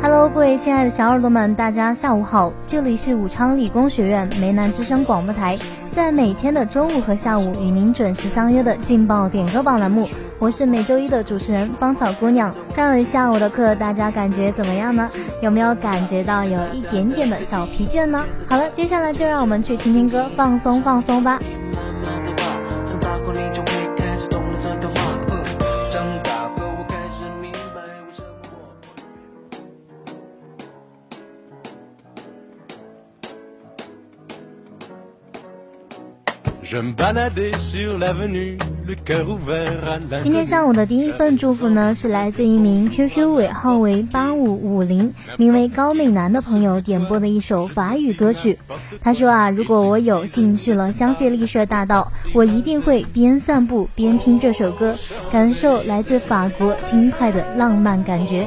Hello，各位亲爱的小耳朵们，大家下午好，这里是武昌理工学院梅南之声广播台，在每天的中午和下午与您准时相约的劲爆点歌榜栏目，我是每周一的主持人芳草姑娘。上了一下午的课，大家感觉怎么样呢？有没有感觉到有一点点的小疲倦呢？好了，接下来就让我们去听听歌，放松放松吧。今天上午的第一份祝福呢，是来自一名 QQ 尾号为八五五零，名为高美男的朋友点播的一首法语歌曲。他说啊，如果我有幸去了香榭丽舍大道，我一定会边散步边听这首歌，感受来自法国轻快的浪漫感觉。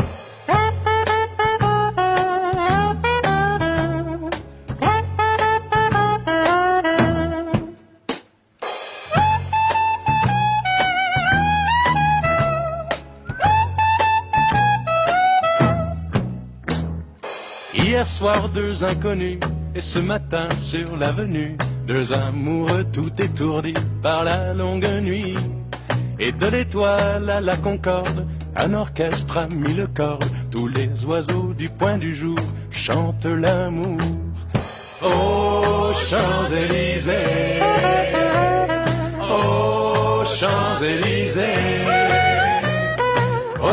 Hier soir, deux inconnus, et ce matin sur l'avenue, deux amoureux tout étourdis par la longue nuit. Et de l'étoile à la concorde, un orchestre a mis le tous les oiseaux du point du jour chantent l'amour. Aux Champs-Élysées, aux Champs-Élysées,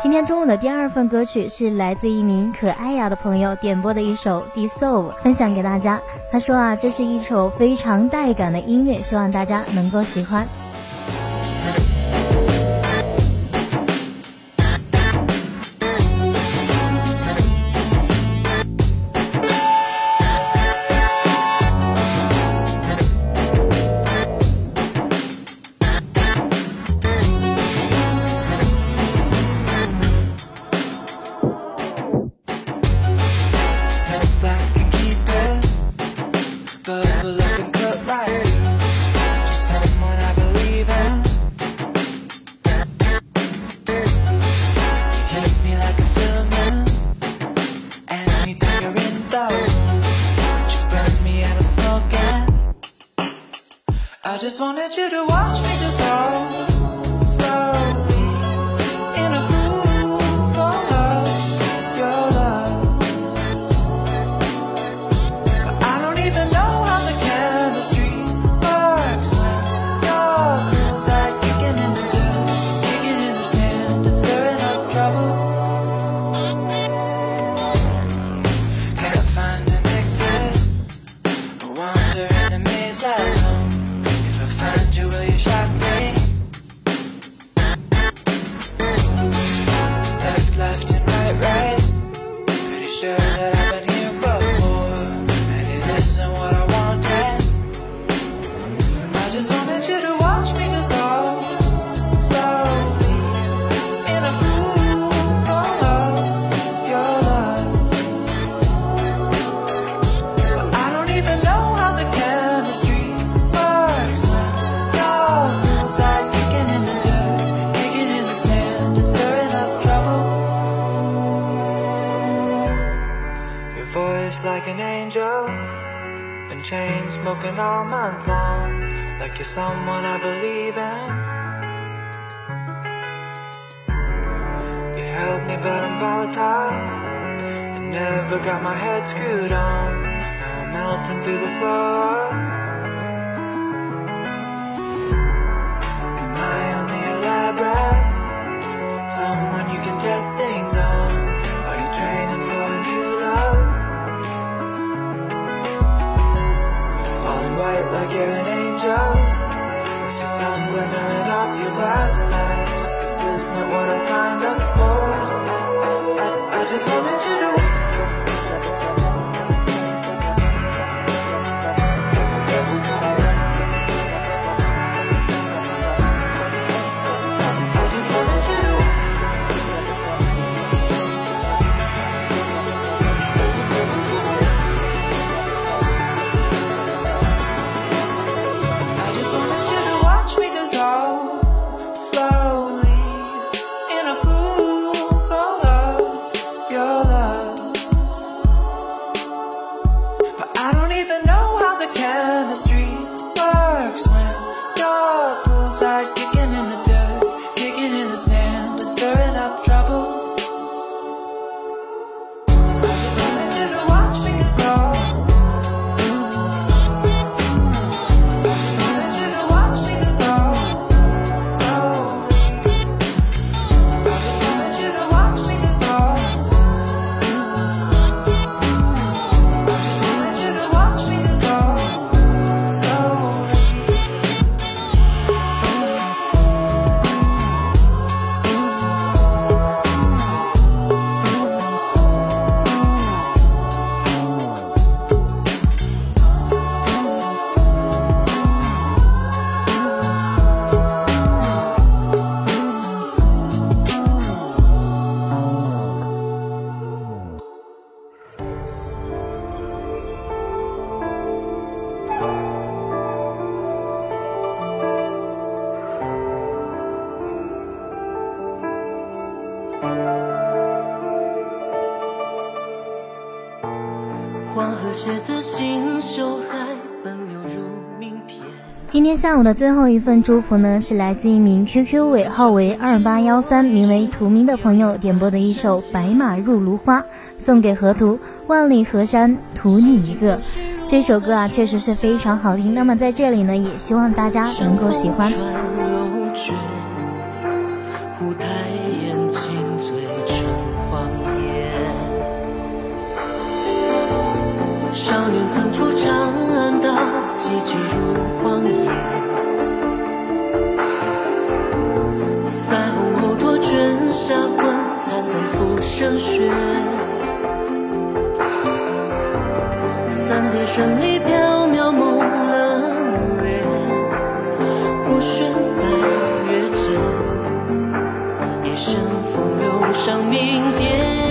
今天中午的第二份歌曲是来自一名可爱呀的朋友点播的一首《Dissolve》，分享给大家。他说啊，这是一首非常带感的音乐，希望大家能够喜欢。just wanted you to watch me. Broken all month long, like you're someone I believe in. You held me, but I'm volatile. You never got my head screwed on. Now I'm melting through the floor. Angel. With your sun glimmering off your glasses. 今天下午的最后一份祝福呢，是来自一名 QQ 尾号为二八幺三，名为图明的朋友点播的一首《白马入芦花》，送给河图。万里河山图你一个。这首歌啊，确实是非常好听。那么在这里呢，也希望大家能够喜欢。少年曾出长安道，积聚入荒野。腮红后托卷下魂，残泪浮生雪。三叠神里缥缈梦冷冽，孤悬白月间，一身风流上明殿。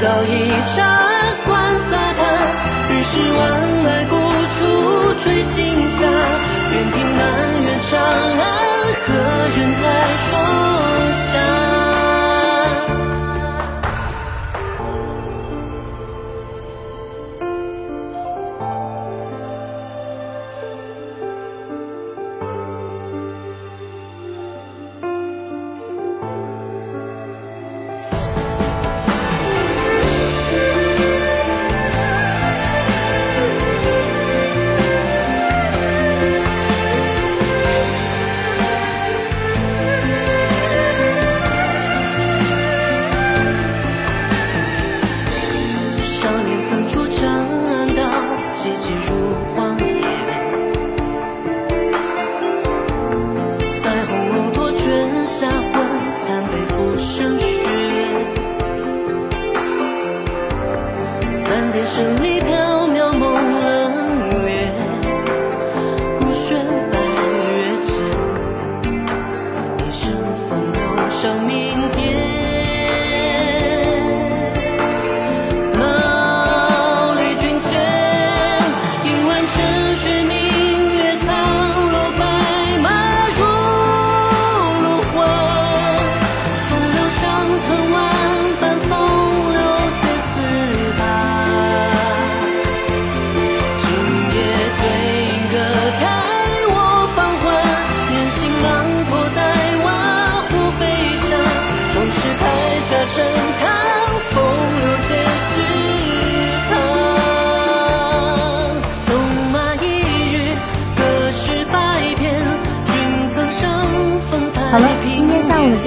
高一刹，观洒滩，于是万籁孤处追星霞。愿凭南苑长安，何人在霜下？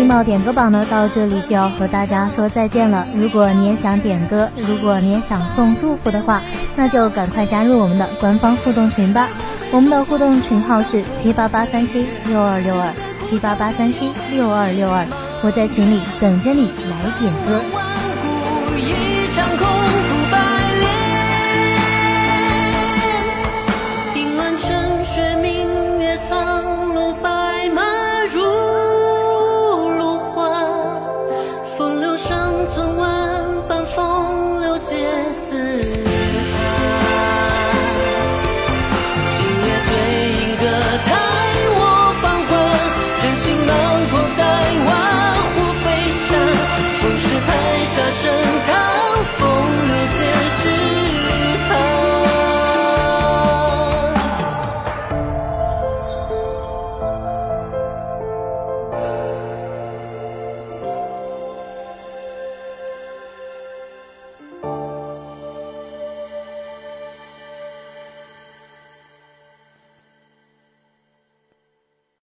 劲爆点歌榜呢，到这里就要和大家说再见了。如果你也想点歌，如果你也想送祝福的话，那就赶快加入我们的官方互动群吧。我们的互动群号是七八八三七六二六二七八八三七六二六二，我在群里等着你来点歌。